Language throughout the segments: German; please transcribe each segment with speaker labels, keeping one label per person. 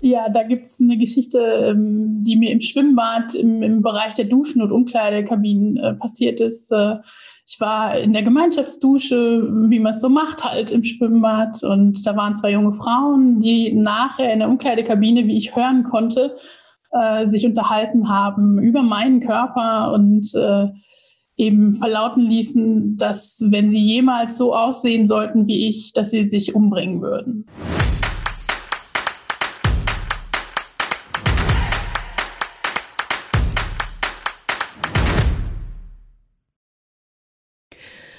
Speaker 1: Ja, da gibt es eine Geschichte, ähm, die mir im Schwimmbad im, im Bereich der Duschen und Umkleidekabinen äh, passiert ist. Äh, ich war in der Gemeinschaftsdusche, wie man es so macht, halt im Schwimmbad. Und da waren zwei junge Frauen, die nachher in der Umkleidekabine, wie ich hören konnte, äh, sich unterhalten haben über meinen Körper und eben verlauten ließen, dass wenn sie jemals so aussehen sollten wie ich, dass sie sich umbringen würden.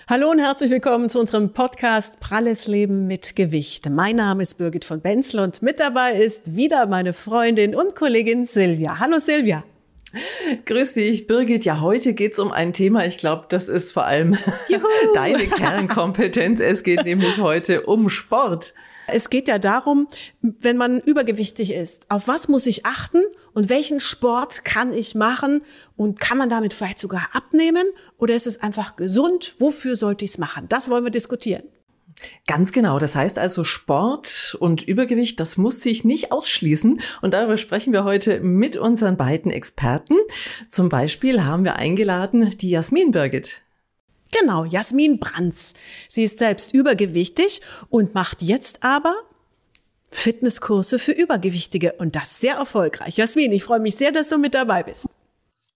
Speaker 2: Hallo und herzlich willkommen zu unserem Podcast Pralles Leben mit Gewicht. Mein Name ist Birgit von Benzel und mit dabei ist wieder meine Freundin und Kollegin Silvia. Hallo Silvia.
Speaker 3: Grüß dich, Birgit. Ja, heute geht's um ein Thema. Ich glaube, das ist vor allem deine Kernkompetenz. Es geht nämlich heute um Sport.
Speaker 2: Es geht ja darum, wenn man übergewichtig ist, auf was muss ich achten und welchen Sport kann ich machen und kann man damit vielleicht sogar abnehmen oder ist es einfach gesund? Wofür sollte ich es machen? Das wollen wir diskutieren.
Speaker 3: Ganz genau. Das heißt also Sport und Übergewicht, das muss sich nicht ausschließen. Und darüber sprechen wir heute mit unseren beiden Experten. Zum Beispiel haben wir eingeladen die Jasmin Birgit.
Speaker 2: Genau, Jasmin Brands. Sie ist selbst übergewichtig und macht jetzt aber Fitnesskurse für Übergewichtige und das sehr erfolgreich. Jasmin, ich freue mich sehr, dass du mit dabei bist.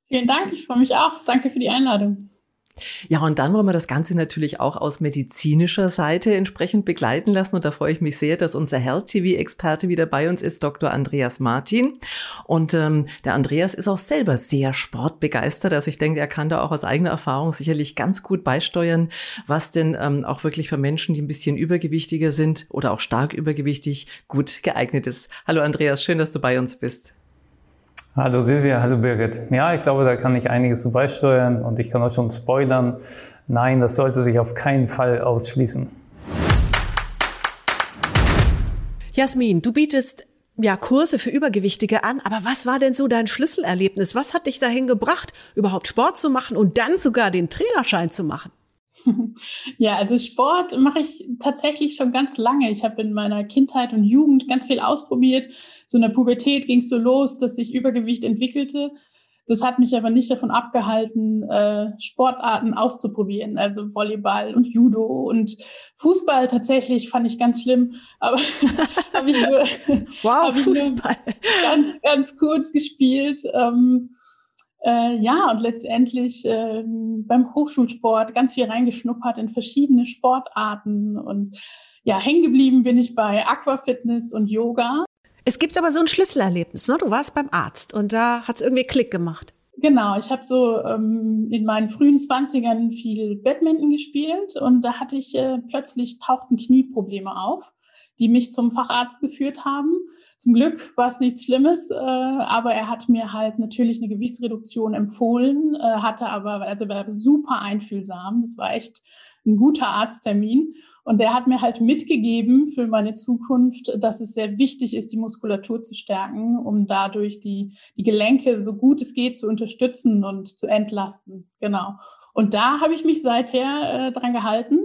Speaker 1: Vielen Dank, ich freue mich auch. Danke für die Einladung.
Speaker 3: Ja, und dann wollen wir das Ganze natürlich auch aus medizinischer Seite entsprechend begleiten lassen. Und da freue ich mich sehr, dass unser Health-TV-Experte wieder bei uns ist, Dr. Andreas Martin. Und ähm, der Andreas ist auch selber sehr sportbegeistert. Also ich denke, er kann da auch aus eigener Erfahrung sicherlich ganz gut beisteuern, was denn ähm, auch wirklich für Menschen, die ein bisschen übergewichtiger sind oder auch stark übergewichtig, gut geeignet ist. Hallo Andreas, schön, dass du bei uns bist.
Speaker 4: Hallo Silvia, hallo Birgit. Ja, ich glaube, da kann ich einiges zu beisteuern und ich kann auch schon spoilern. Nein, das sollte sich auf keinen Fall ausschließen.
Speaker 2: Jasmin, du bietest ja Kurse für Übergewichtige an, aber was war denn so dein Schlüsselerlebnis? Was hat dich dahin gebracht, überhaupt Sport zu machen und dann sogar den Trainerschein zu machen?
Speaker 1: Ja, also Sport mache ich tatsächlich schon ganz lange. Ich habe in meiner Kindheit und Jugend ganz viel ausprobiert. So in der Pubertät ging es so los, dass sich Übergewicht entwickelte. Das hat mich aber nicht davon abgehalten, äh, Sportarten auszuprobieren. Also Volleyball und Judo und Fußball tatsächlich fand ich ganz schlimm. Aber habe ich nur,
Speaker 2: wow, hab Fußball.
Speaker 1: Ich nur ganz, ganz kurz gespielt. Ähm, äh, ja, und letztendlich äh, beim Hochschulsport ganz viel reingeschnuppert in verschiedene Sportarten. Und ja, hängen geblieben bin ich bei Aquafitness und Yoga.
Speaker 2: Es gibt aber so ein Schlüsselerlebnis, ne? Du warst beim Arzt und da hat es irgendwie Klick gemacht.
Speaker 1: Genau, ich habe so ähm, in meinen frühen Zwanzigern viel Badminton gespielt und da hatte ich äh, plötzlich tauchten Knieprobleme auf die mich zum Facharzt geführt haben. Zum Glück war es nichts Schlimmes, äh, aber er hat mir halt natürlich eine Gewichtsreduktion empfohlen, äh, hatte aber, also war super einfühlsam. Das war echt ein guter Arzttermin. Und der hat mir halt mitgegeben für meine Zukunft, dass es sehr wichtig ist, die Muskulatur zu stärken, um dadurch die, die Gelenke so gut es geht zu unterstützen und zu entlasten. Genau. Und da habe ich mich seither äh, dran gehalten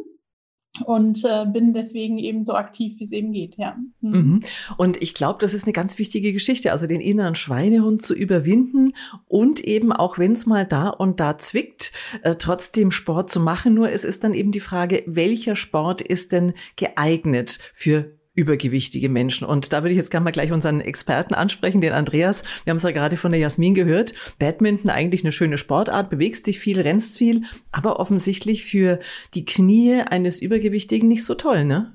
Speaker 1: und äh, bin deswegen eben so aktiv, wie es eben geht, ja.
Speaker 3: Mhm. mhm. Und ich glaube, das ist eine ganz wichtige Geschichte, also den inneren Schweinehund zu überwinden und eben auch wenn es mal da und da zwickt, äh, trotzdem Sport zu machen. Nur es ist dann eben die Frage, welcher Sport ist denn geeignet für übergewichtige Menschen. Und da würde ich jetzt gerne mal gleich unseren Experten ansprechen, den Andreas. Wir haben es ja gerade von der Jasmin gehört. Badminton eigentlich eine schöne Sportart, bewegst dich viel, rennst viel, aber offensichtlich für die Knie eines Übergewichtigen nicht so toll, ne?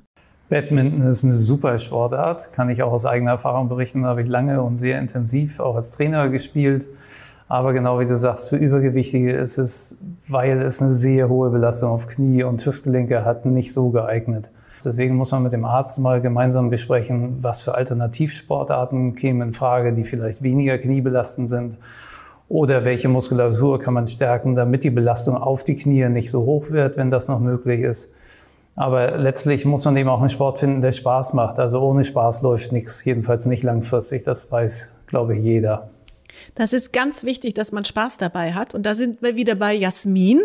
Speaker 4: Badminton ist eine super Sportart, kann ich auch aus eigener Erfahrung berichten. Da habe ich lange und sehr intensiv auch als Trainer gespielt. Aber genau wie du sagst, für Übergewichtige ist es, weil es eine sehr hohe Belastung auf Knie und Hüftgelenke hat, nicht so geeignet. Deswegen muss man mit dem Arzt mal gemeinsam besprechen, was für Alternativsportarten kämen in Frage, die vielleicht weniger kniebelastend sind. Oder welche Muskulatur kann man stärken, damit die Belastung auf die Knie nicht so hoch wird, wenn das noch möglich ist. Aber letztlich muss man eben auch einen Sport finden, der Spaß macht. Also ohne Spaß läuft nichts, jedenfalls nicht langfristig. Das weiß, glaube ich, jeder.
Speaker 2: Das ist ganz wichtig, dass man Spaß dabei hat. Und da sind wir wieder bei Jasmin,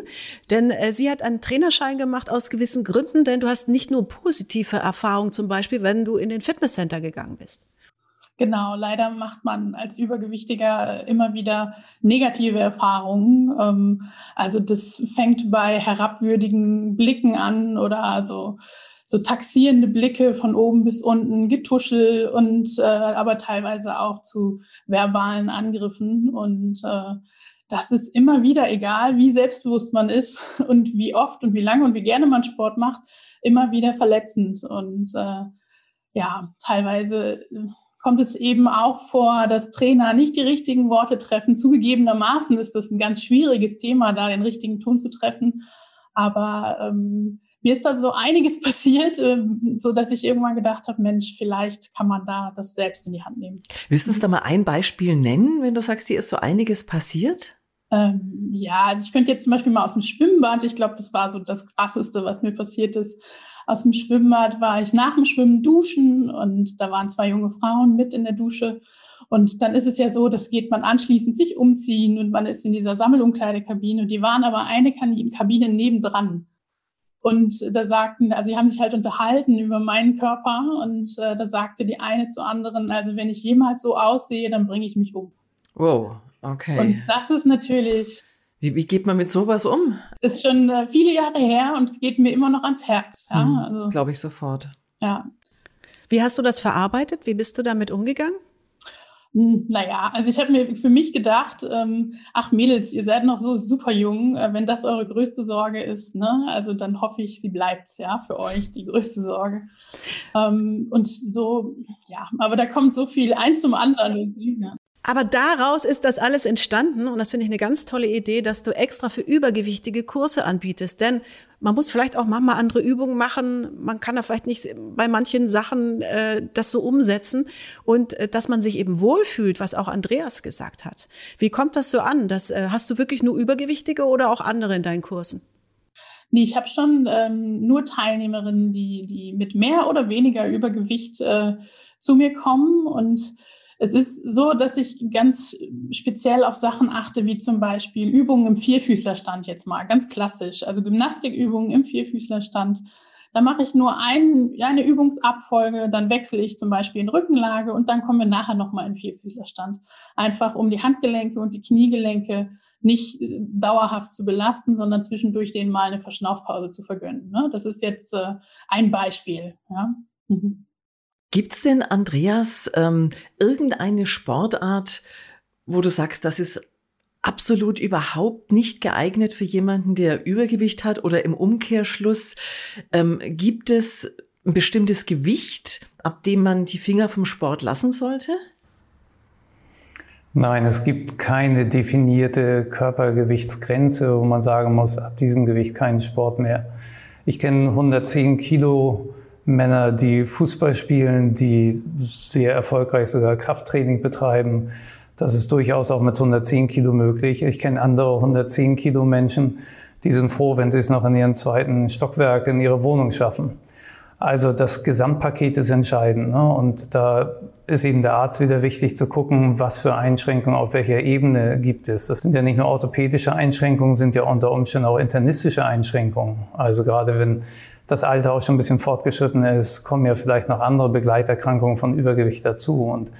Speaker 2: denn äh, sie hat einen Trainerschein gemacht aus gewissen Gründen, denn du hast nicht nur positive Erfahrungen, zum Beispiel, wenn du in den Fitnesscenter gegangen bist.
Speaker 1: Genau, leider macht man als Übergewichtiger immer wieder negative Erfahrungen. Ähm, also das fängt bei herabwürdigen Blicken an oder so, so taxierende Blicke von oben bis unten, Getuschel und äh, aber teilweise auch zu verbalen Angriffen. Und äh, das ist immer wieder egal, wie selbstbewusst man ist und wie oft und wie lange und wie gerne man Sport macht, immer wieder verletzend. Und äh, ja, teilweise kommt es eben auch vor, dass Trainer nicht die richtigen Worte treffen. Zugegebenermaßen ist das ein ganz schwieriges Thema, da den richtigen Ton zu treffen. Aber ähm, mir ist da so einiges passiert, ähm, so dass ich irgendwann gedacht habe, Mensch, vielleicht kann man da das selbst in die Hand nehmen.
Speaker 3: Willst du uns da mal ein Beispiel nennen, wenn du sagst, dir ist so einiges passiert?
Speaker 1: Ähm, ja, also ich könnte jetzt zum Beispiel mal aus dem Schwimmbad, ich glaube, das war so das Krasseste, was mir passiert ist. Aus dem Schwimmbad war ich nach dem Schwimmen duschen und da waren zwei junge Frauen mit in der Dusche. Und dann ist es ja so, das geht man anschließend sich umziehen und man ist in dieser Sammelumkleidekabine und die waren aber eine Kabine nebendran. Und da sagten, also sie haben sich halt unterhalten über meinen Körper und äh, da sagte die eine zur anderen, also wenn ich jemals so aussehe, dann bringe ich mich um.
Speaker 3: Wow, Okay.
Speaker 1: Und das ist natürlich.
Speaker 3: Wie, wie geht man mit sowas um?
Speaker 1: Ist schon äh, viele Jahre her und geht mir immer noch ans Herz. Ja?
Speaker 3: Mhm, also, Glaube ich sofort.
Speaker 1: Ja.
Speaker 2: Wie hast du das verarbeitet? Wie bist du damit umgegangen?
Speaker 1: Hm, naja, also ich habe mir für mich gedacht, ähm, ach Mädels, ihr seid noch so super jung, äh, wenn das eure größte Sorge ist, ne? Also dann hoffe ich, sie bleibt's, ja, für euch die größte Sorge. Ähm, und so, ja, aber da kommt so viel eins zum anderen. Ja.
Speaker 2: Aber daraus ist das alles entstanden und das finde ich eine ganz tolle Idee, dass du extra für übergewichtige Kurse anbietest. Denn man muss vielleicht auch manchmal andere Übungen machen. Man kann da vielleicht nicht bei manchen Sachen äh, das so umsetzen und äh, dass man sich eben wohlfühlt, was auch Andreas gesagt hat. Wie kommt das so an? Das, äh, hast du wirklich nur Übergewichtige oder auch andere in deinen Kursen?
Speaker 1: Nee, ich habe schon ähm, nur Teilnehmerinnen, die, die mit mehr oder weniger Übergewicht äh, zu mir kommen und es ist so, dass ich ganz speziell auf Sachen achte, wie zum Beispiel Übungen im Vierfüßlerstand jetzt mal, ganz klassisch. Also Gymnastikübungen im Vierfüßlerstand. Da mache ich nur ein, eine Übungsabfolge, dann wechsle ich zum Beispiel in Rückenlage und dann kommen wir nachher nochmal in Vierfüßlerstand. Einfach um die Handgelenke und die Kniegelenke nicht äh, dauerhaft zu belasten, sondern zwischendurch denen mal eine Verschnaufpause zu vergönnen. Ne? Das ist jetzt äh, ein Beispiel. Mhm.
Speaker 3: Gibt es denn, Andreas, ähm, irgendeine Sportart, wo du sagst, das ist absolut überhaupt nicht geeignet für jemanden, der Übergewicht hat oder im Umkehrschluss ähm, gibt es ein bestimmtes Gewicht, ab dem man die Finger vom Sport lassen sollte?
Speaker 4: Nein, es gibt keine definierte Körpergewichtsgrenze, wo man sagen muss, ab diesem Gewicht keinen Sport mehr. Ich kenne 110 Kilo Männer, die Fußball spielen, die sehr erfolgreich sogar Krafttraining betreiben. Das ist durchaus auch mit 110 Kilo möglich. Ich kenne andere 110 Kilo Menschen, die sind froh, wenn sie es noch in ihren zweiten Stockwerk in ihre Wohnung schaffen. Also das Gesamtpaket ist entscheidend. Ne? Und da ist eben der Arzt wieder wichtig zu gucken, was für Einschränkungen auf welcher Ebene gibt es. Das sind ja nicht nur orthopädische Einschränkungen, sind ja unter Umständen auch internistische Einschränkungen. Also gerade wenn das Alter auch schon ein bisschen fortgeschritten ist, kommen ja vielleicht noch andere Begleiterkrankungen von Übergewicht dazu. Und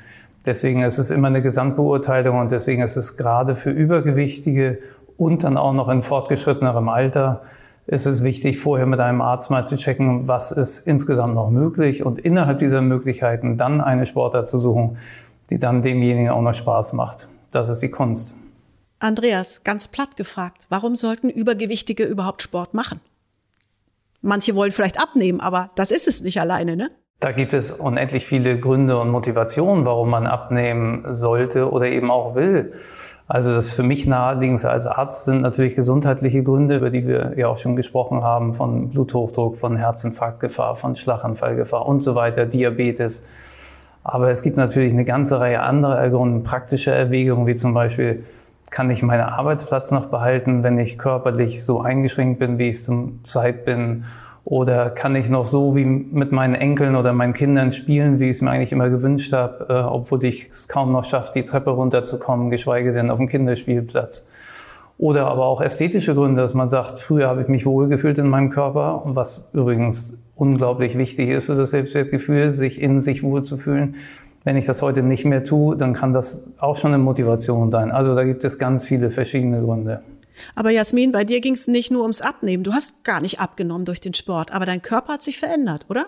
Speaker 4: deswegen ist es immer eine Gesamtbeurteilung und deswegen ist es gerade für Übergewichtige und dann auch noch in fortgeschrittenerem Alter ist es wichtig, vorher mit einem Arzt mal zu checken, was ist insgesamt noch möglich und innerhalb dieser Möglichkeiten dann eine Sportart zu suchen, die dann demjenigen auch noch Spaß macht. Das ist die Kunst.
Speaker 2: Andreas, ganz platt gefragt, warum sollten Übergewichtige überhaupt Sport machen? Manche wollen vielleicht abnehmen, aber das ist es nicht alleine, ne?
Speaker 4: Da gibt es unendlich viele Gründe und Motivationen, warum man abnehmen sollte oder eben auch will. Also das für mich naheliegendste als Arzt sind natürlich gesundheitliche Gründe, über die wir ja auch schon gesprochen haben, von Bluthochdruck, von Herzinfarktgefahr, von Schlaganfallgefahr und so weiter, Diabetes. Aber es gibt natürlich eine ganze Reihe anderer Gründe, praktische Erwägungen, wie zum Beispiel kann ich meinen Arbeitsplatz noch behalten, wenn ich körperlich so eingeschränkt bin, wie ich zum Zeit bin? Oder kann ich noch so wie mit meinen Enkeln oder meinen Kindern spielen, wie ich es mir eigentlich immer gewünscht habe, äh, obwohl ich es kaum noch schaffe, die Treppe runterzukommen, geschweige denn auf dem Kinderspielplatz? Oder aber auch ästhetische Gründe, dass man sagt, früher habe ich mich wohlgefühlt in meinem Körper, was übrigens unglaublich wichtig ist für das Selbstwertgefühl, sich in sich wohlzufühlen. Wenn ich das heute nicht mehr tue, dann kann das auch schon eine Motivation sein. Also da gibt es ganz viele verschiedene Gründe.
Speaker 2: Aber Jasmin, bei dir ging es nicht nur ums Abnehmen. Du hast gar nicht abgenommen durch den Sport, aber dein Körper hat sich verändert, oder?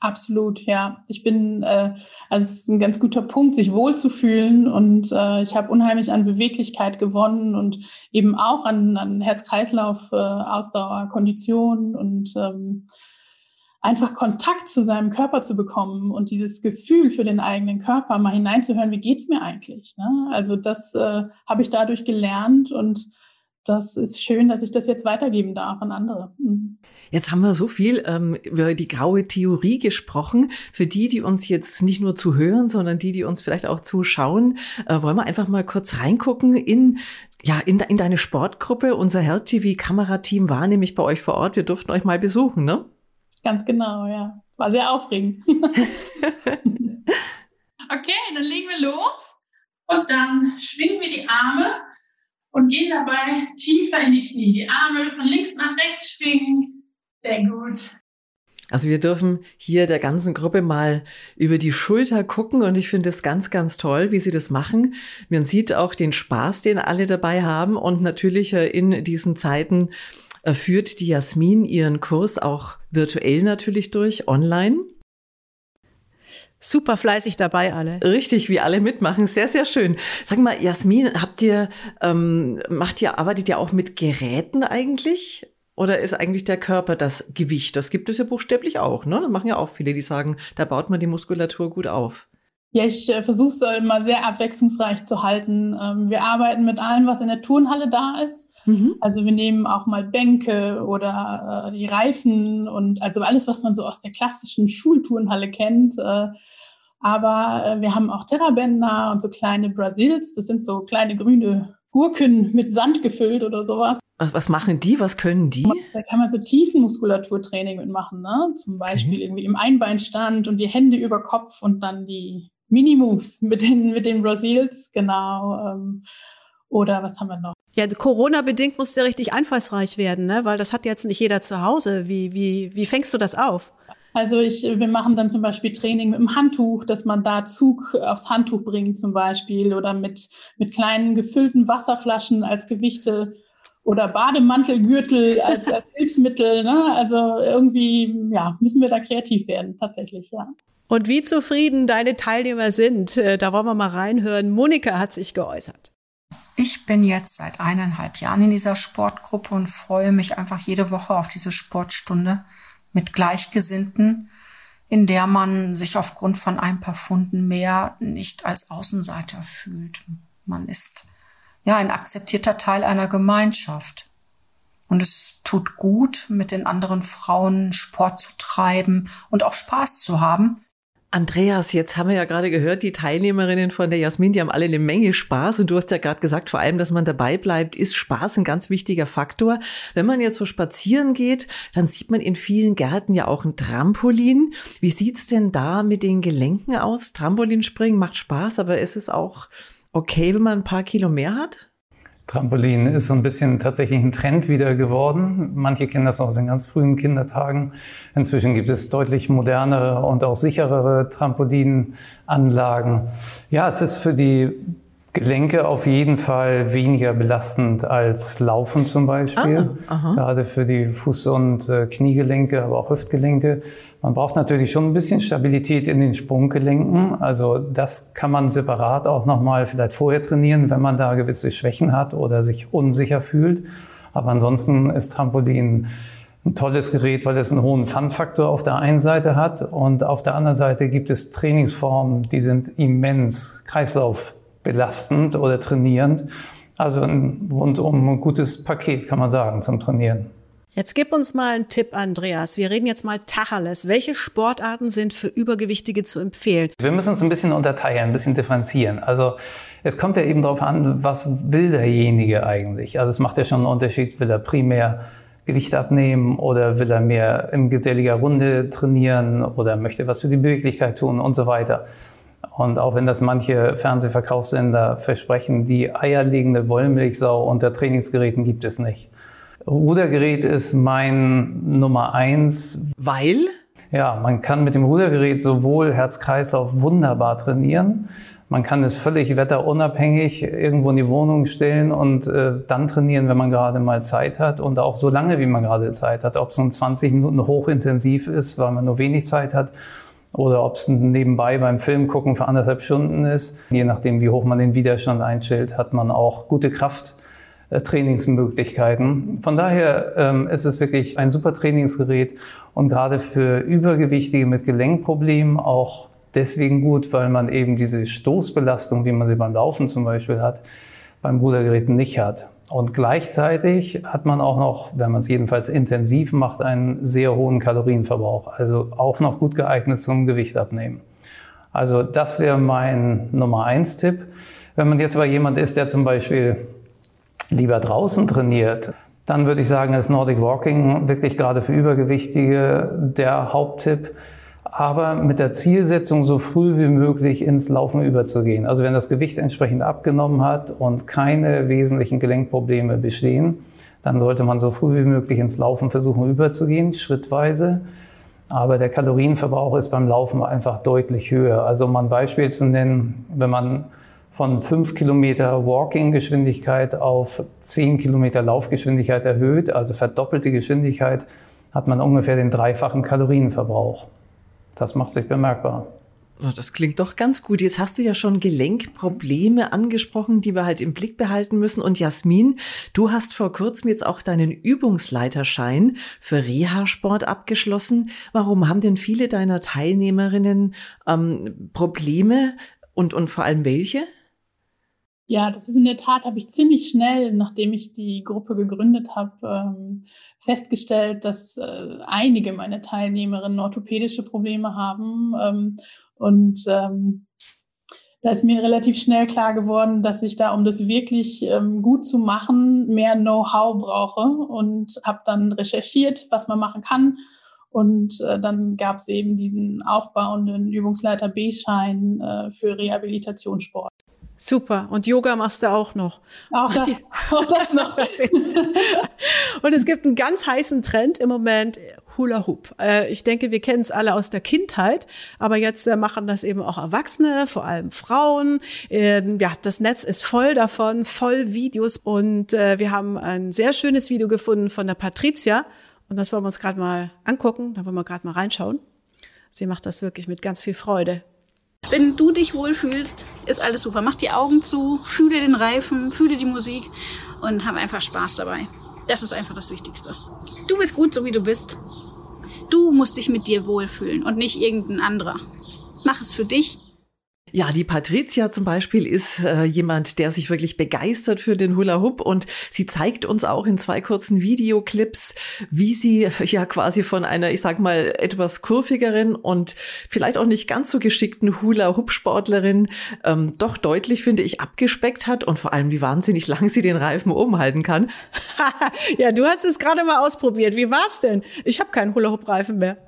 Speaker 1: Absolut, ja. Ich bin, äh, also es ist ein ganz guter Punkt, sich wohlzufühlen und äh, ich habe unheimlich an Beweglichkeit gewonnen und eben auch an, an Herz-Kreislauf, äh, Ausdauer, Kondition und ähm, einfach Kontakt zu seinem Körper zu bekommen und dieses Gefühl für den eigenen Körper mal hineinzuhören, wie geht's mir eigentlich? Ne? Also das äh, habe ich dadurch gelernt und das ist schön, dass ich das jetzt weitergeben darf an andere. Mhm.
Speaker 3: Jetzt haben wir so viel ähm, über die graue Theorie gesprochen. Für die, die uns jetzt nicht nur zuhören, sondern die, die uns vielleicht auch zuschauen, äh, wollen wir einfach mal kurz reingucken in ja, in, in deine Sportgruppe. Unser Health TV Kamerateam war nämlich bei euch vor Ort. Wir durften euch mal besuchen, ne?
Speaker 1: Ganz genau, ja. War sehr aufregend. okay, dann legen wir los und dann schwingen wir die Arme und gehen dabei tiefer in die Knie. Die Arme von links nach rechts schwingen. Sehr gut.
Speaker 3: Also wir dürfen hier der ganzen Gruppe mal über die Schulter gucken und ich finde es ganz, ganz toll, wie sie das machen. Man sieht auch den Spaß, den alle dabei haben und natürlich äh, in diesen Zeiten führt die Jasmin ihren Kurs auch virtuell natürlich durch, online.
Speaker 2: Super fleißig dabei alle.
Speaker 3: Richtig, wie alle mitmachen. Sehr, sehr schön. Sag mal, Jasmin, habt ihr, ähm, macht ihr, arbeitet ihr auch mit Geräten eigentlich? Oder ist eigentlich der Körper das Gewicht? Das gibt es ja buchstäblich auch, ne? Das machen ja auch viele, die sagen, da baut man die Muskulatur gut auf.
Speaker 1: Ja, ich äh, versuche es immer sehr abwechslungsreich zu halten. Ähm, wir arbeiten mit allem, was in der Turnhalle da ist. Mhm. Also wir nehmen auch mal Bänke oder äh, die Reifen und also alles, was man so aus der klassischen Schulturnhalle kennt. Äh, aber äh, wir haben auch Terrabänder und so kleine Brasils. Das sind so kleine grüne Gurken mit Sand gefüllt oder sowas.
Speaker 3: Was, was machen die? Was können die?
Speaker 1: Da kann man so Tiefenmuskulaturtraining mitmachen. Ne? Zum Beispiel okay. irgendwie im Einbeinstand und die Hände über Kopf und dann die Mini-Moves mit den, mit den Brasils. Genau. Ähm, oder was haben wir noch?
Speaker 2: Ja, Corona-bedingt muss ja richtig einfallsreich werden, ne? weil das hat jetzt nicht jeder zu Hause. Wie, wie, wie fängst du das auf?
Speaker 1: Also ich, wir machen dann zum Beispiel Training mit dem Handtuch, dass man da Zug aufs Handtuch bringt zum Beispiel oder mit, mit kleinen gefüllten Wasserflaschen als Gewichte oder Bademantelgürtel als, als Hilfsmittel. Ne? Also irgendwie ja, müssen wir da kreativ werden, tatsächlich, ja.
Speaker 2: Und wie zufrieden deine Teilnehmer sind, äh, da wollen wir mal reinhören. Monika hat sich geäußert.
Speaker 5: Ich bin jetzt seit eineinhalb Jahren in dieser Sportgruppe und freue mich einfach jede Woche auf diese Sportstunde mit Gleichgesinnten, in der man sich aufgrund von ein paar Funden mehr nicht als Außenseiter fühlt. Man ist ja ein akzeptierter Teil einer Gemeinschaft. Und es tut gut, mit den anderen Frauen Sport zu treiben und auch Spaß zu haben.
Speaker 3: Andreas, jetzt haben wir ja gerade gehört, die Teilnehmerinnen von der Jasmin, die haben alle eine Menge Spaß und du hast ja gerade gesagt, vor allem, dass man dabei bleibt, ist Spaß ein ganz wichtiger Faktor. Wenn man jetzt so spazieren geht, dann sieht man in vielen Gärten ja auch ein Trampolin. Wie sieht's denn da mit den Gelenken aus? Trampolinspringen macht Spaß, aber ist es auch okay, wenn man ein paar Kilo mehr hat?
Speaker 4: Trampolin ist so ein bisschen tatsächlich ein Trend wieder geworden. Manche kennen das aus den ganz frühen Kindertagen. Inzwischen gibt es deutlich modernere und auch sicherere Trampolinanlagen. Ja, es ist für die Gelenke auf jeden Fall weniger belastend als Laufen zum Beispiel. Ah, Gerade für die Fuß- und äh, Kniegelenke, aber auch Hüftgelenke. Man braucht natürlich schon ein bisschen Stabilität in den Sprunggelenken. Also das kann man separat auch nochmal vielleicht vorher trainieren, wenn man da gewisse Schwächen hat oder sich unsicher fühlt. Aber ansonsten ist Trampolin ein tolles Gerät, weil es einen hohen Fun-Faktor auf der einen Seite hat und auf der anderen Seite gibt es Trainingsformen, die sind immens Kreislauf belastend oder trainierend. Also ein rundum gutes Paket, kann man sagen, zum Trainieren.
Speaker 2: Jetzt gib uns mal einen Tipp, Andreas. Wir reden jetzt mal Tacheles. Welche Sportarten sind für Übergewichtige zu empfehlen?
Speaker 4: Wir müssen uns ein bisschen unterteilen, ein bisschen differenzieren. Also es kommt ja eben darauf an, was will derjenige eigentlich. Also es macht ja schon einen Unterschied, will er primär Gewicht abnehmen oder will er mehr in geselliger Runde trainieren oder möchte was für die Beweglichkeit tun und so weiter. Und auch wenn das manche Fernsehverkaufssender versprechen, die eierlegende Wollmilchsau unter Trainingsgeräten gibt es nicht. Rudergerät ist mein Nummer eins.
Speaker 3: Weil?
Speaker 4: Ja, man kann mit dem Rudergerät sowohl Herz-Kreislauf wunderbar trainieren. Man kann es völlig wetterunabhängig irgendwo in die Wohnung stellen und äh, dann trainieren, wenn man gerade mal Zeit hat und auch so lange, wie man gerade Zeit hat. Ob es nun 20 Minuten hochintensiv ist, weil man nur wenig Zeit hat oder ob es nebenbei beim Film gucken für anderthalb Stunden ist. Je nachdem, wie hoch man den Widerstand einstellt, hat man auch gute Krafttrainingsmöglichkeiten. Von daher ähm, ist es wirklich ein super Trainingsgerät und gerade für Übergewichtige mit Gelenkproblemen auch deswegen gut, weil man eben diese Stoßbelastung, wie man sie beim Laufen zum Beispiel hat, beim Rudergerät nicht hat. Und gleichzeitig hat man auch noch, wenn man es jedenfalls intensiv macht, einen sehr hohen Kalorienverbrauch. Also auch noch gut geeignet zum Gewicht abnehmen. Also das wäre mein Nummer eins Tipp. Wenn man jetzt aber jemand ist, der zum Beispiel lieber draußen trainiert, dann würde ich sagen, ist Nordic Walking wirklich gerade für Übergewichtige der Haupttipp aber mit der Zielsetzung, so früh wie möglich ins Laufen überzugehen. Also wenn das Gewicht entsprechend abgenommen hat und keine wesentlichen Gelenkprobleme bestehen, dann sollte man so früh wie möglich ins Laufen versuchen überzugehen, schrittweise. Aber der Kalorienverbrauch ist beim Laufen einfach deutlich höher. Also um ein Beispiel zu nennen, wenn man von 5 Kilometer Walking-Geschwindigkeit auf 10 Kilometer Laufgeschwindigkeit erhöht, also verdoppelte Geschwindigkeit, hat man ungefähr den dreifachen Kalorienverbrauch. Das macht sich bemerkbar.
Speaker 3: Oh, das klingt doch ganz gut. Jetzt hast du ja schon Gelenkprobleme angesprochen, die wir halt im Blick behalten müssen. Und Jasmin, du hast vor kurzem jetzt auch deinen Übungsleiterschein für Reha-Sport abgeschlossen. Warum haben denn viele deiner Teilnehmerinnen ähm, Probleme und, und vor allem welche?
Speaker 1: Ja, das ist in der Tat, habe ich ziemlich schnell, nachdem ich die Gruppe gegründet habe, ähm, festgestellt, dass äh, einige meiner Teilnehmerinnen orthopädische Probleme haben. Ähm, und ähm, da ist mir relativ schnell klar geworden, dass ich da, um das wirklich ähm, gut zu machen, mehr Know-how brauche und habe dann recherchiert, was man machen kann. Und äh, dann gab es eben diesen aufbauenden Übungsleiter B-Schein äh, für Rehabilitationssport.
Speaker 2: Super. Und Yoga machst du auch noch.
Speaker 1: Auch das, auch das noch.
Speaker 2: und es gibt einen ganz heißen Trend im Moment, Hula Hoop. Äh, ich denke, wir kennen es alle aus der Kindheit, aber jetzt äh, machen das eben auch Erwachsene, vor allem Frauen. Ähm, ja, das Netz ist voll davon, voll Videos und äh, wir haben ein sehr schönes Video gefunden von der Patricia und das wollen wir uns gerade mal angucken, da wollen wir gerade mal reinschauen. Sie macht das wirklich mit ganz viel Freude.
Speaker 6: Wenn du dich wohlfühlst, ist alles super. Mach die Augen zu, fühle den Reifen, fühle die Musik und hab einfach Spaß dabei. Das ist einfach das Wichtigste. Du bist gut, so wie du bist. Du musst dich mit dir wohlfühlen und nicht irgendein anderer. Mach es für dich
Speaker 3: ja, die Patricia zum Beispiel ist äh, jemand, der sich wirklich begeistert für den Hula Hoop und sie zeigt uns auch in zwei kurzen Videoclips, wie sie ja quasi von einer, ich sag mal, etwas kurvigeren und vielleicht auch nicht ganz so geschickten Hula Hoop Sportlerin ähm, doch deutlich, finde ich, abgespeckt hat und vor allem, wie wahnsinnig lang sie den Reifen oben halten kann.
Speaker 2: ja, du hast es gerade mal ausprobiert. Wie war's denn? Ich habe keinen Hula Hoop Reifen mehr.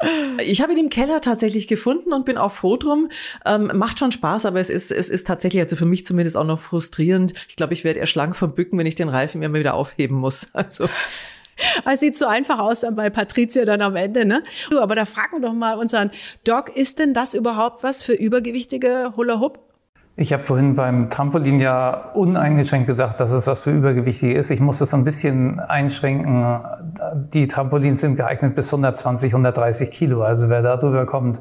Speaker 3: Ich habe ihn im Keller tatsächlich gefunden und bin auch froh drum. Ähm, macht schon Spaß Spaß, aber es ist, es ist tatsächlich, also für mich zumindest auch noch frustrierend. Ich glaube, ich werde eher schlank vom Bücken, wenn ich den Reifen immer wieder aufheben muss. Also.
Speaker 2: Es sieht so einfach aus dann bei Patricia dann am Ende, ne? Du, aber da fragen wir doch mal unseren Doc, ist denn das überhaupt was für übergewichtige Hula Hoop?
Speaker 4: Ich habe vorhin beim Trampolin ja uneingeschränkt gesagt, dass es was für Übergewichtige ist. Ich muss das so ein bisschen einschränken. Die Trampolins sind geeignet bis 120, 130 Kilo. Also wer da drüber kommt,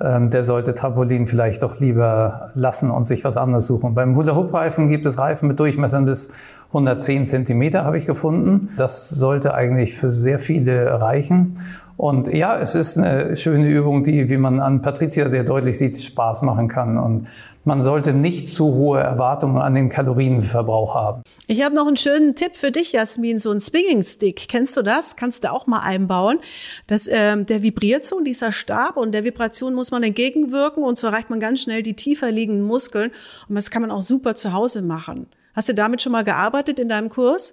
Speaker 4: ähm, der sollte Trampolin vielleicht doch lieber lassen und sich was anderes suchen. Beim Hula-Hoop-Reifen gibt es Reifen mit Durchmessern bis 110 Zentimeter, habe ich gefunden. Das sollte eigentlich für sehr viele reichen. Und ja, es ist eine schöne Übung, die, wie man an Patricia sehr deutlich sieht, Spaß machen kann. Und man sollte nicht zu hohe Erwartungen an den Kalorienverbrauch haben.
Speaker 2: Ich habe noch einen schönen Tipp für dich, Jasmin, so ein Swinging Stick. Kennst du das? Kannst du auch mal einbauen. Das, ähm, der vibriert so, dieser Stab, und der Vibration muss man entgegenwirken und so erreicht man ganz schnell die tiefer liegenden Muskeln. Und das kann man auch super zu Hause machen. Hast du damit schon mal gearbeitet in deinem Kurs?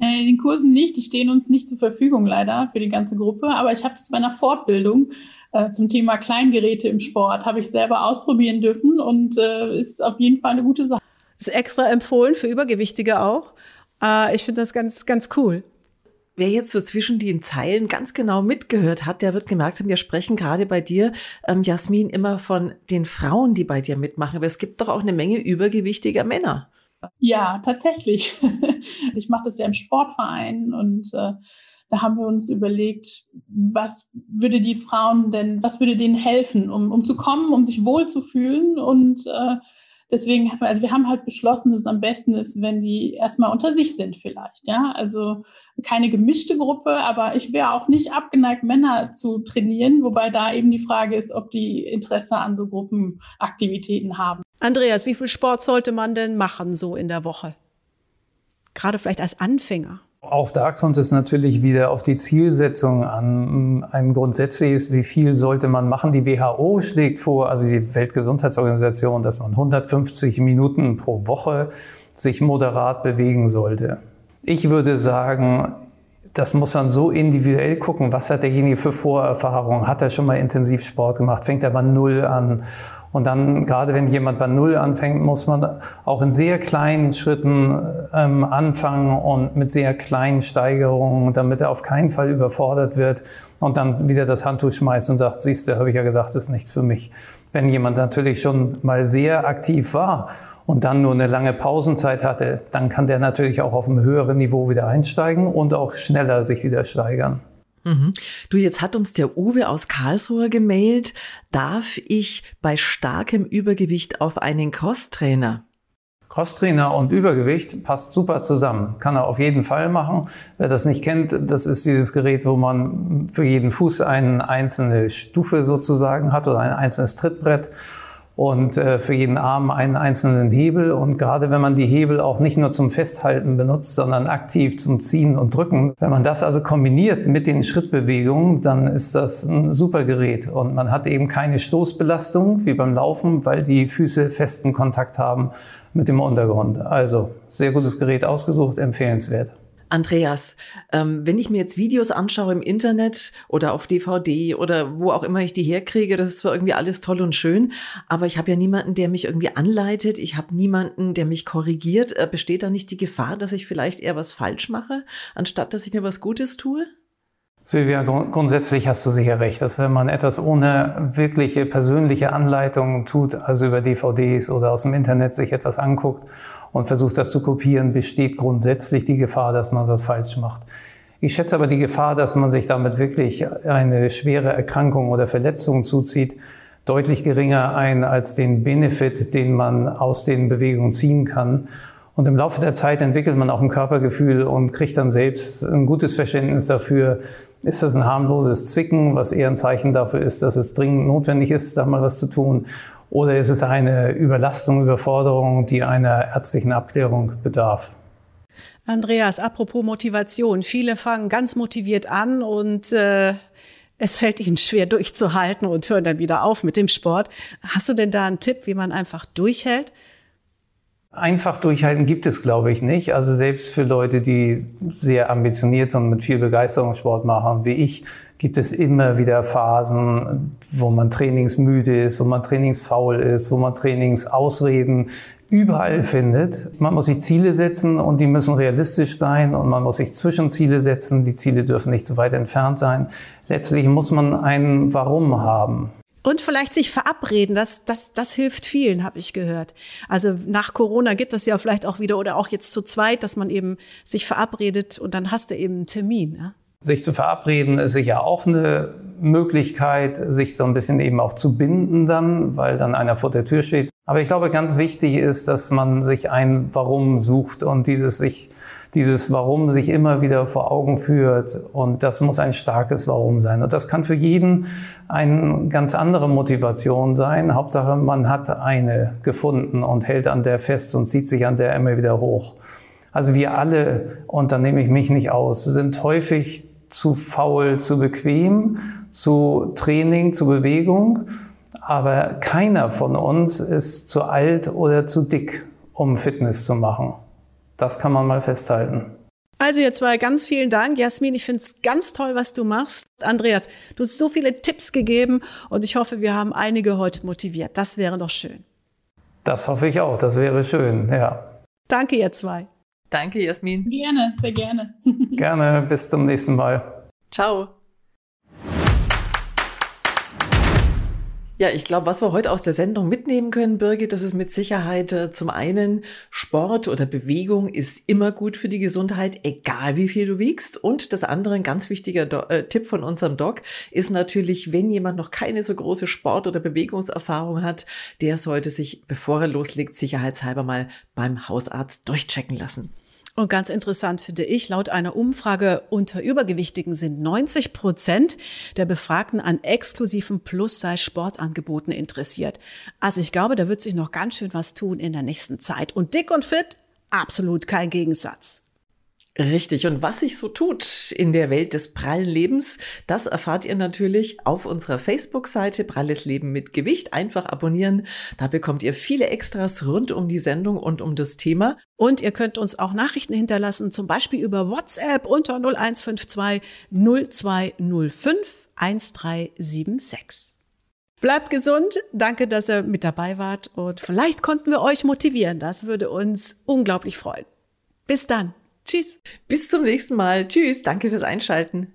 Speaker 1: Äh, in den Kursen nicht, die stehen uns nicht zur Verfügung leider für die ganze Gruppe, aber ich habe es bei einer Fortbildung äh, zum Thema Kleingeräte im Sport, habe ich selber ausprobieren dürfen und äh, ist auf jeden Fall eine gute Sache.
Speaker 2: Ist extra empfohlen für Übergewichtige auch. Äh, ich finde das ganz, ganz cool.
Speaker 3: Wer jetzt so zwischen den Zeilen ganz genau mitgehört hat, der wird gemerkt haben, wir sprechen gerade bei dir, ähm, Jasmin, immer von den Frauen, die bei dir mitmachen. Aber es gibt doch auch eine Menge übergewichtiger Männer.
Speaker 1: Ja, tatsächlich. ich mache das ja im Sportverein und äh, da haben wir uns überlegt, was würde die Frauen denn, was würde denen helfen, um, um zu kommen, um sich wohlzufühlen und äh, deswegen, also wir haben halt beschlossen, dass es am besten ist, wenn die erstmal unter sich sind vielleicht, ja. Also keine gemischte Gruppe, aber ich wäre auch nicht abgeneigt, Männer zu trainieren, wobei da eben die Frage ist, ob die Interesse an so Gruppenaktivitäten haben.
Speaker 2: Andreas, wie viel Sport sollte man denn machen so in der Woche? Gerade vielleicht als Anfänger.
Speaker 4: Auch da kommt es natürlich wieder auf die Zielsetzung an. Ein grundsätzliches, wie viel sollte man machen? Die WHO schlägt vor, also die Weltgesundheitsorganisation, dass man 150 Minuten pro Woche sich moderat bewegen sollte. Ich würde sagen, das muss man so individuell gucken. Was hat derjenige für Vorerfahrungen? Hat er schon mal intensiv Sport gemacht? Fängt er bei Null an? Und dann, gerade wenn jemand bei Null anfängt, muss man auch in sehr kleinen Schritten ähm, anfangen und mit sehr kleinen Steigerungen, damit er auf keinen Fall überfordert wird und dann wieder das Handtuch schmeißt und sagt, siehst du, habe ich ja gesagt, das ist nichts für mich. Wenn jemand natürlich schon mal sehr aktiv war und dann nur eine lange Pausenzeit hatte, dann kann der natürlich auch auf einem höheren Niveau wieder einsteigen und auch schneller sich wieder steigern.
Speaker 3: Mhm. Du, jetzt hat uns der Uwe aus Karlsruhe gemailt. Darf ich bei starkem Übergewicht auf einen Crosstrainer?
Speaker 4: Crosstrainer und Übergewicht passt super zusammen. Kann er auf jeden Fall machen. Wer das nicht kennt, das ist dieses Gerät, wo man für jeden Fuß eine einzelne Stufe sozusagen hat oder ein einzelnes Trittbrett und äh, für jeden Arm einen einzelnen Hebel. Und gerade wenn man die Hebel auch nicht nur zum Festhalten benutzt, sondern aktiv zum Ziehen und Drücken, wenn man das also kombiniert mit den Schrittbewegungen, dann ist das ein super Gerät. Und man hat eben keine Stoßbelastung wie beim Laufen, weil die Füße festen Kontakt haben mit dem Untergrund. Also sehr gutes Gerät ausgesucht, empfehlenswert.
Speaker 3: Andreas, ähm, wenn ich mir jetzt Videos anschaue im Internet oder auf DVD oder wo auch immer ich die herkriege, das ist zwar irgendwie alles toll und schön, aber ich habe ja niemanden, der mich irgendwie anleitet, ich habe niemanden, der mich korrigiert. Äh, besteht da nicht die Gefahr, dass ich vielleicht eher was falsch mache, anstatt dass ich mir was Gutes tue?
Speaker 4: Silvia, grundsätzlich hast du sicher recht, dass wenn man etwas ohne wirkliche persönliche Anleitung tut, also über DVDs oder aus dem Internet sich etwas anguckt und versucht das zu kopieren, besteht grundsätzlich die Gefahr, dass man das falsch macht. Ich schätze aber die Gefahr, dass man sich damit wirklich eine schwere Erkrankung oder Verletzung zuzieht, deutlich geringer ein als den Benefit, den man aus den Bewegungen ziehen kann. Und im Laufe der Zeit entwickelt man auch ein Körpergefühl und kriegt dann selbst ein gutes Verständnis dafür, ist das ein harmloses Zwicken, was eher ein Zeichen dafür ist, dass es dringend notwendig ist, da mal was zu tun? Oder ist es eine Überlastung, Überforderung, die einer ärztlichen Abklärung bedarf?
Speaker 2: Andreas, apropos Motivation. Viele fangen ganz motiviert an und äh, es fällt ihnen schwer durchzuhalten und hören dann wieder auf mit dem Sport. Hast du denn da einen Tipp, wie man einfach durchhält?
Speaker 4: Einfach durchhalten gibt es, glaube ich, nicht. Also selbst für Leute, die sehr ambitioniert und mit viel Begeisterung Sport machen, wie ich, gibt es immer wieder Phasen, wo man trainingsmüde ist, wo man trainingsfaul ist, wo man Trainingsausreden überall findet. Man muss sich Ziele setzen und die müssen realistisch sein und man muss sich Zwischenziele setzen. Die Ziele dürfen nicht zu weit entfernt sein. Letztlich muss man ein Warum haben.
Speaker 2: Und vielleicht sich verabreden, das, das, das hilft vielen, habe ich gehört. Also nach Corona gibt es ja vielleicht auch wieder oder auch jetzt zu zweit, dass man eben sich verabredet und dann hast du eben einen Termin. Ja?
Speaker 4: Sich zu verabreden ist sicher auch eine Möglichkeit, sich so ein bisschen eben auch zu binden dann, weil dann einer vor der Tür steht. Aber ich glaube, ganz wichtig ist, dass man sich ein Warum sucht und dieses sich dieses Warum sich immer wieder vor Augen führt. Und das muss ein starkes Warum sein. Und das kann für jeden eine ganz andere Motivation sein. Hauptsache, man hat eine gefunden und hält an der fest und zieht sich an der immer wieder hoch. Also wir alle, und da nehme ich mich nicht aus, sind häufig zu faul, zu bequem, zu Training, zu Bewegung. Aber keiner von uns ist zu alt oder zu dick, um Fitness zu machen. Das kann man mal festhalten.
Speaker 2: Also ihr zwei, ganz vielen Dank. Jasmin, ich finde es ganz toll, was du machst. Andreas, du hast so viele Tipps gegeben und ich hoffe, wir haben einige heute motiviert. Das wäre doch schön.
Speaker 4: Das hoffe ich auch. Das wäre schön, ja.
Speaker 2: Danke, ihr zwei.
Speaker 3: Danke, Jasmin.
Speaker 1: Gerne, sehr gerne.
Speaker 4: gerne, bis zum nächsten Mal.
Speaker 3: Ciao. Ja, ich glaube, was wir heute aus der Sendung mitnehmen können, Birgit, das ist mit Sicherheit äh, zum einen Sport oder Bewegung ist immer gut für die Gesundheit, egal wie viel du wiegst. Und das andere, ein ganz wichtiger Do äh, Tipp von unserem Doc, ist natürlich, wenn jemand noch keine so große Sport- oder Bewegungserfahrung hat, der sollte sich, bevor er loslegt, sicherheitshalber mal beim Hausarzt durchchecken lassen.
Speaker 2: Und ganz interessant finde ich, laut einer Umfrage unter Übergewichtigen sind 90 Prozent der Befragten an exklusiven Plus-Size-Sportangeboten interessiert. Also ich glaube, da wird sich noch ganz schön was tun in der nächsten Zeit. Und dick und fit, absolut kein Gegensatz.
Speaker 3: Richtig. Und was sich so tut in der Welt des prallen Lebens, das erfahrt ihr natürlich auf unserer Facebook-Seite Pralles Leben mit Gewicht. Einfach abonnieren. Da bekommt ihr viele Extras rund um die Sendung und um das Thema.
Speaker 2: Und ihr könnt uns auch Nachrichten hinterlassen, zum Beispiel über WhatsApp unter 0152 0205 1376. Bleibt gesund. Danke, dass ihr mit dabei wart. Und vielleicht konnten wir euch motivieren. Das würde uns unglaublich freuen. Bis dann. Tschüss.
Speaker 3: Bis zum nächsten Mal. Tschüss. Danke fürs Einschalten.